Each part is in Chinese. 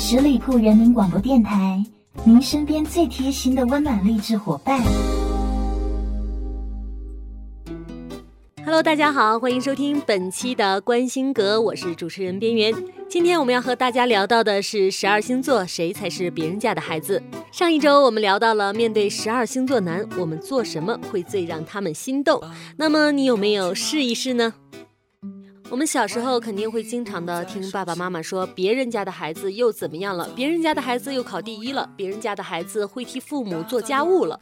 十里铺人民广播电台，您身边最贴心的温暖励志伙伴。Hello，大家好，欢迎收听本期的观星阁，我是主持人边缘。今天我们要和大家聊到的是十二星座，谁才是别人家的孩子？上一周我们聊到了面对十二星座男，我们做什么会最让他们心动？那么你有没有试一试呢？我们小时候肯定会经常的听爸爸妈妈说，别人家的孩子又怎么样了？别人家的孩子又考第一了，别人家的孩子会替父母做家务了。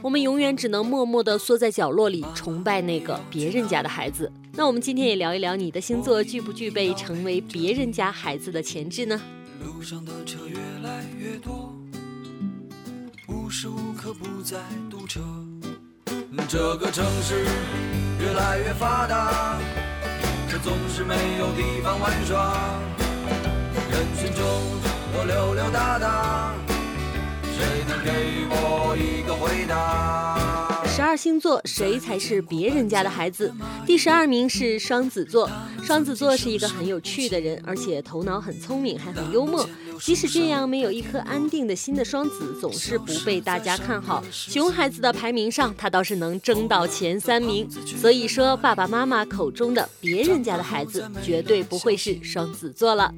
我们永远只能默默的缩在角落里，崇拜那个别人家的孩子。那我们今天也聊一聊，你的星座具不具备成为别人家孩子的潜质呢？路上的车越来越多，无时无刻不在堵车。这个城市越来越发达。总是没有地方玩耍，人群中我溜溜达达，谁能给我一个回答？十二星座谁才是别人家的孩子？第十二名是双子座。双子座是一个很有趣的人，而且头脑很聪明，还很幽默。即使这样，没有一颗安定的心的双子，总是不被大家看好。熊孩子的排名上，他倒是能争到前三名。所以说，爸爸妈妈口中的别人家的孩子，绝对不会是双子座了。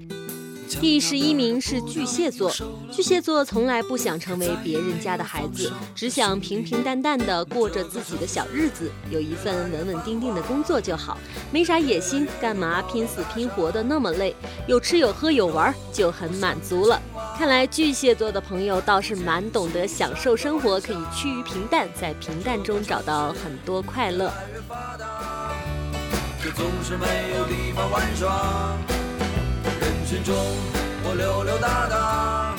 第十一名是巨蟹座，巨蟹座从来不想成为别人家的孩子，只想平平淡淡的过着自己的小日子，有一份稳稳定定的工作就好，没啥野心，干嘛拼死拼活的那么累？有吃有喝有玩就很满足了。看来巨蟹座的朋友倒是蛮懂得享受生活，可以趋于平淡，在平淡中找到很多快乐。总是没有地方玩耍。群中我溜溜达达，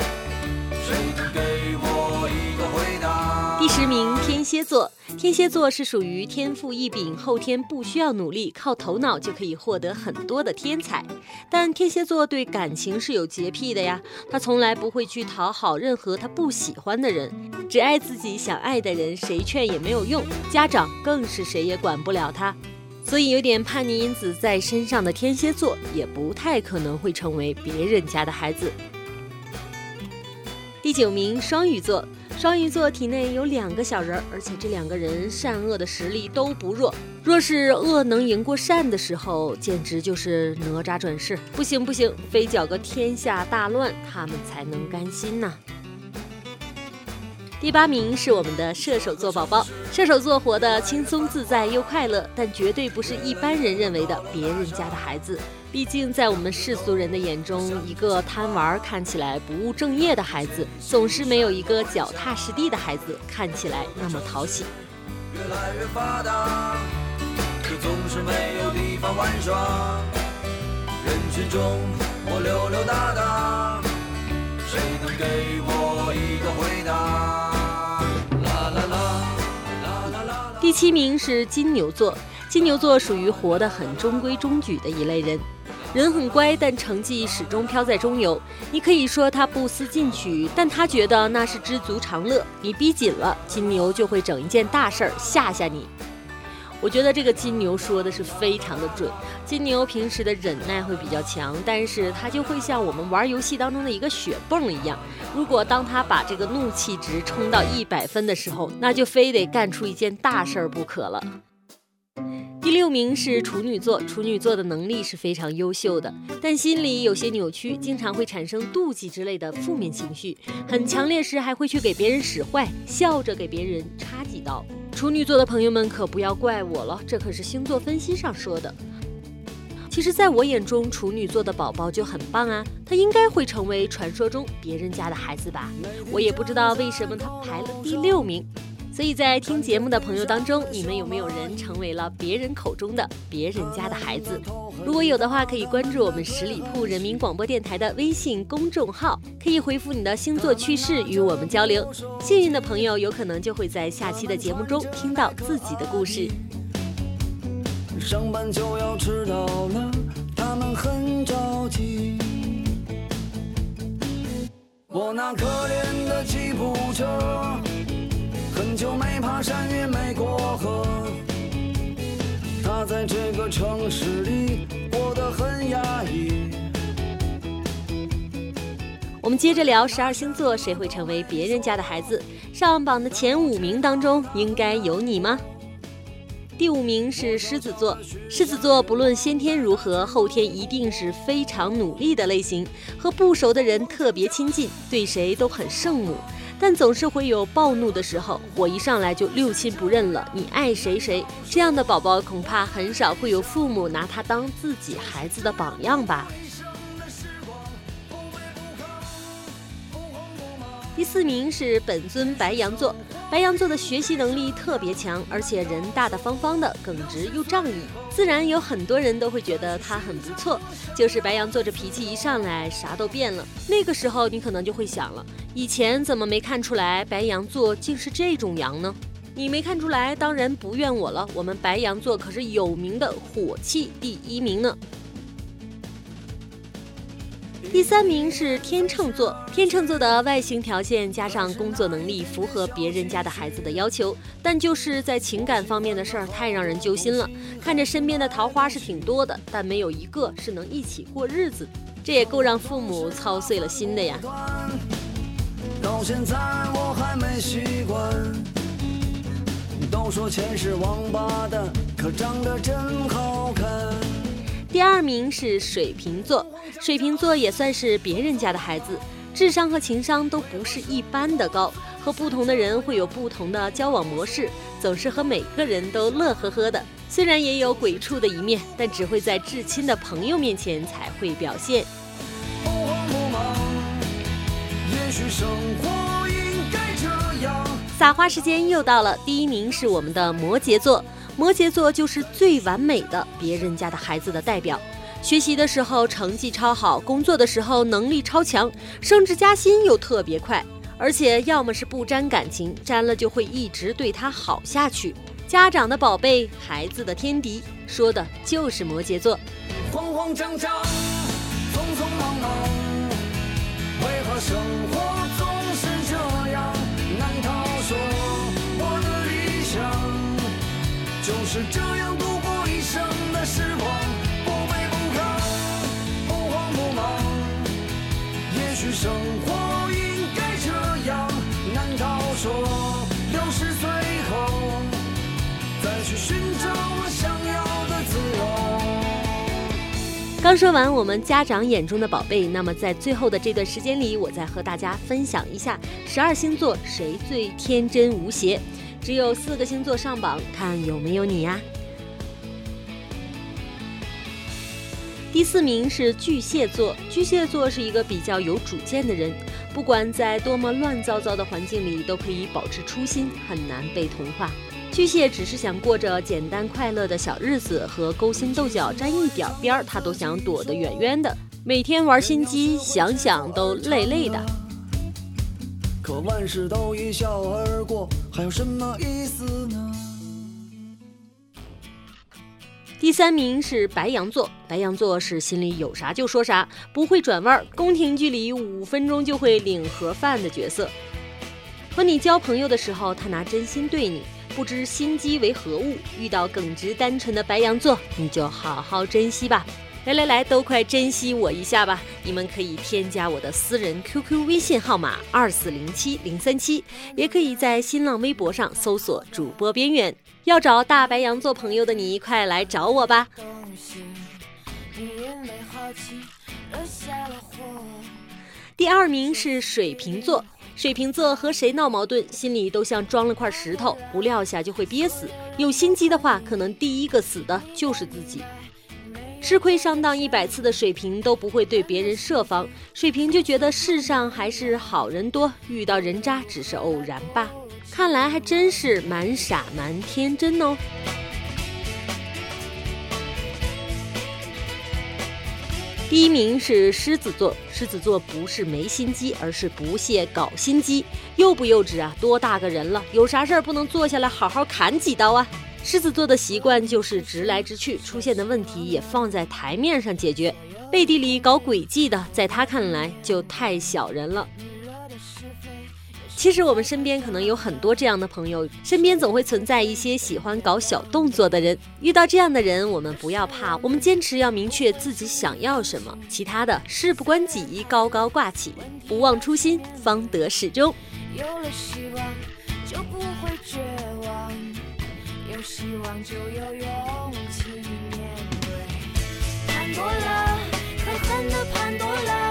谁能给我一个回答？第十名，天蝎座。天蝎座是属于天赋异禀、后天不需要努力、靠头脑就可以获得很多的天才。但天蝎座对感情是有洁癖的呀，他从来不会去讨好任何他不喜欢的人，只爱自己想爱的人，谁劝也没有用，家长更是谁也管不了他。所以有点叛逆因子在身上的天蝎座，也不太可能会成为别人家的孩子。第九名，双鱼座。双鱼座体内有两个小人儿，而且这两个人善恶的实力都不弱。若是恶能赢过善的时候，简直就是哪吒转世。不行不行，非搅个天下大乱，他们才能甘心呐。第八名是我们的射手座宝宝，射手座活得轻松自在又快乐，但绝对不是一般人认为的别人家的孩子。毕竟在我们世俗人的眼中，一个贪玩、看起来不务正业的孩子，总是没有一个脚踏实地的孩子看起来那么讨喜。越来越发达，可总是没有地方玩耍。人群中我溜溜达达，谁能给我七名是金牛座，金牛座属于活得很中规中矩的一类人，人很乖，但成绩始终飘在中游。你可以说他不思进取，但他觉得那是知足常乐。你逼紧了，金牛就会整一件大事儿吓吓你。我觉得这个金牛说的是非常的准。金牛平时的忍耐会比较强，但是他就会像我们玩游戏当中的一个雪泵一样。如果当他把这个怒气值冲到一百分的时候，那就非得干出一件大事儿不可了。第六名是处女座，处女座的能力是非常优秀的，但心里有些扭曲，经常会产生妒忌之类的负面情绪，很强烈时还会去给别人使坏，笑着给别人插几刀。处女座的朋友们可不要怪我了，这可是星座分析上说的。其实，在我眼中，处女座的宝宝就很棒啊，他应该会成为传说中别人家的孩子吧？我也不知道为什么他排了第六名。所以在听节目的朋友当中，你们有没有人成为了别人口中的别人家的孩子？如果有的话，可以关注我们十里铺人民广播电台的微信公众号，可以回复你的星座趣事与我们交流。幸运的朋友有可能就会在下期的节目中听到自己的故事。上班就要迟到了，他们很着急。我那可怜的吉普车。很久没爬山，也没过河。他在这个城市里过得很压抑。我们接着聊十二星座谁会成为别人家的孩子。上榜的前五名当中，应该有你吗？第五名是狮子座，狮子座不论先天如何，后天一定是非常努力的类型，和不熟的人特别亲近，对谁都很圣母，但总是会有暴怒的时候，我一上来就六亲不认了，你爱谁谁。这样的宝宝恐怕很少会有父母拿他当自己孩子的榜样吧。第四名是本尊白羊座，白羊座的学习能力特别强，而且人大大方方的，耿直又仗义，自然有很多人都会觉得他很不错。就是白羊座这脾气一上来，啥都变了。那个时候你可能就会想了，以前怎么没看出来白羊座竟是这种羊呢？你没看出来，当然不怨我了。我们白羊座可是有名的火气第一名呢。第三名是天秤座，天秤座的外形条件加上工作能力符合别人家的孩子的要求，但就是在情感方面的事儿太让人揪心了。看着身边的桃花是挺多的，但没有一个是能一起过日子，这也够让父母操碎了心的呀。到现在我还没习惯，都说钱是王八蛋，可长得真好看。第二名是水瓶座，水瓶座也算是别人家的孩子，智商和情商都不是一般的高，和不同的人会有不同的交往模式，总是和每个人都乐呵呵的。虽然也有鬼畜的一面，但只会在至亲的朋友面前才会表现。也许生活应该这样撒花时间又到了，第一名是我们的摩羯座。摩羯座就是最完美的别人家的孩子的代表，学习的时候成绩超好，工作的时候能力超强，升职加薪又特别快，而且要么是不沾感情，沾了就会一直对他好下去。家长的宝贝，孩子的天敌，说的就是摩羯座。慌慌张张，匆匆忙忙，为何生活总是这样？难道说我的理想？就是这样生活应该这样，难道说六十岁后再去寻找我想要的自由？刚说完我们家长眼中的宝贝，那么在最后的这段时间里，我再和大家分享一下十二星座谁最天真无邪。只有四个星座上榜，看有没有你呀？第四名是巨蟹座，巨蟹座是一个比较有主见的人，不管在多么乱糟糟的环境里，都可以保持初心，很难被同化。巨蟹只是想过着简单快乐的小日子，和勾心斗角沾一点边儿，他都想躲得远远的。每天玩心机，想想都累累的。可万事都一笑而过，还有什么意思呢？第三名是白羊座，白羊座是心里有啥就说啥，不会转弯儿，宫廷剧里五分钟就会领盒饭的角色。和你交朋友的时候，他拿真心对你，不知心机为何物。遇到耿直单纯的白羊座，你就好好珍惜吧。来来来，都快珍惜我一下吧！你们可以添加我的私人 QQ 微信号码二四零七零三七，也可以在新浪微博上搜索“主播边缘”。要找大白羊做朋友的你，快来找我吧！第二名是水瓶座，水瓶座和谁闹矛盾，心里都像装了块石头，不撂下就会憋死。有心机的话，可能第一个死的就是自己。吃亏上当一百次的水瓶都不会对别人设防，水瓶就觉得世上还是好人多，遇到人渣只是偶然吧。看来还真是蛮傻蛮天真哦。第一名是狮子座，狮子座不是没心机，而是不屑搞心机。幼不幼稚啊？多大个人了，有啥事儿不能坐下来好好砍几刀啊？狮子座的习惯就是直来直去，出现的问题也放在台面上解决。背地里搞诡计的，在他看来就太小人了。其实我们身边可能有很多这样的朋友，身边总会存在一些喜欢搞小动作的人。遇到这样的人，我们不要怕，我们坚持要明确自己想要什么，其他的事不关己，高高挂起，不忘初心，方得始终。有了希望，就不会绝望；有希望，就有勇气面对。潘多拉，可恨的潘多拉，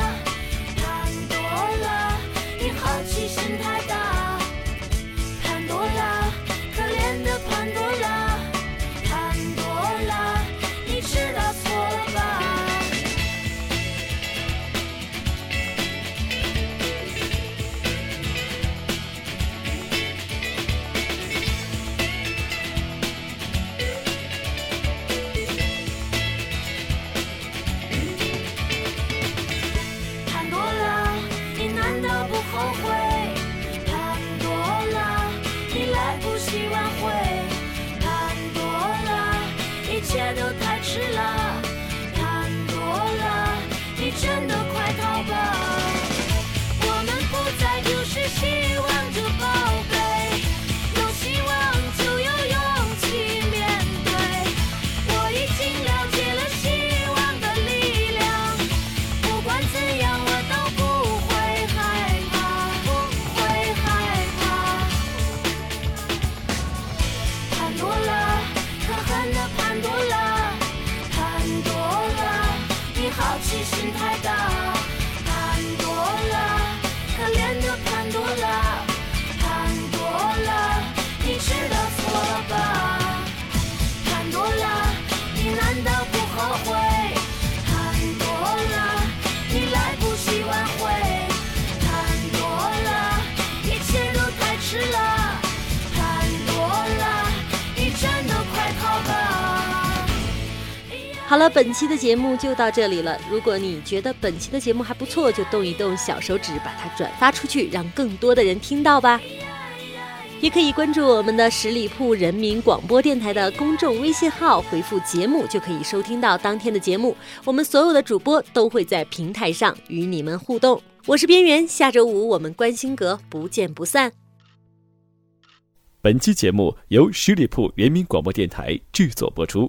好了，本期的节目就到这里了。如果你觉得本期的节目还不错，就动一动小手指，把它转发出去，让更多的人听到吧。也可以关注我们的十里铺人民广播电台的公众微信号，回复“节目”就可以收听到当天的节目。我们所有的主播都会在平台上与你们互动。我是边缘，下周五我们关心阁不见不散。本期节目由十里铺人民广播电台制作播出。